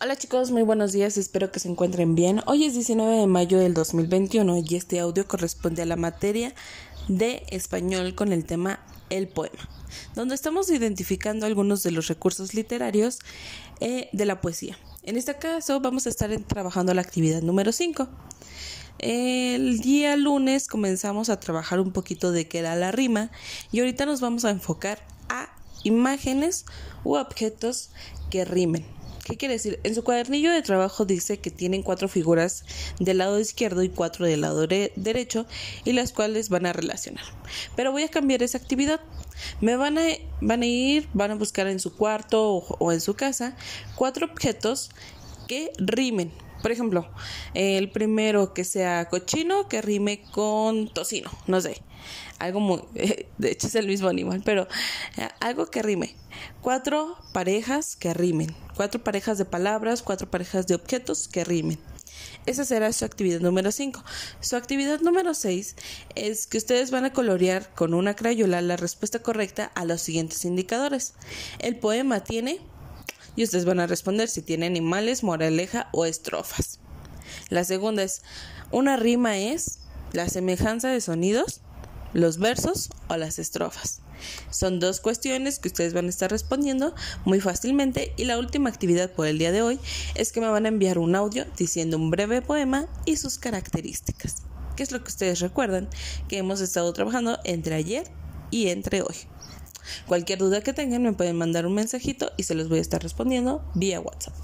Hola chicos, muy buenos días, espero que se encuentren bien. Hoy es 19 de mayo del 2021 y este audio corresponde a la materia de español con el tema El poema, donde estamos identificando algunos de los recursos literarios eh, de la poesía. En este caso vamos a estar trabajando la actividad número 5. El día lunes comenzamos a trabajar un poquito de qué era la rima y ahorita nos vamos a enfocar a imágenes u objetos que rimen. ¿Qué quiere decir? En su cuadernillo de trabajo dice que tienen cuatro figuras del lado izquierdo y cuatro del lado derecho y las cuales van a relacionar. Pero voy a cambiar esa actividad. Me van a, van a ir, van a buscar en su cuarto o en su casa cuatro objetos que rimen. Por ejemplo, el primero que sea cochino, que rime con tocino, no sé. Algo muy, de hecho es el mismo animal, pero eh, algo que rime. Cuatro parejas que rimen. Cuatro parejas de palabras, cuatro parejas de objetos que rimen. Esa será su actividad número 5. Su actividad número 6 es que ustedes van a colorear con una crayola la respuesta correcta a los siguientes indicadores. El poema tiene y ustedes van a responder si tiene animales, moraleja o estrofas. La segunda es, una rima es la semejanza de sonidos, los versos o las estrofas. Son dos cuestiones que ustedes van a estar respondiendo muy fácilmente y la última actividad por el día de hoy es que me van a enviar un audio diciendo un breve poema y sus características, que es lo que ustedes recuerdan que hemos estado trabajando entre ayer y entre hoy. Cualquier duda que tengan me pueden mandar un mensajito y se los voy a estar respondiendo vía WhatsApp.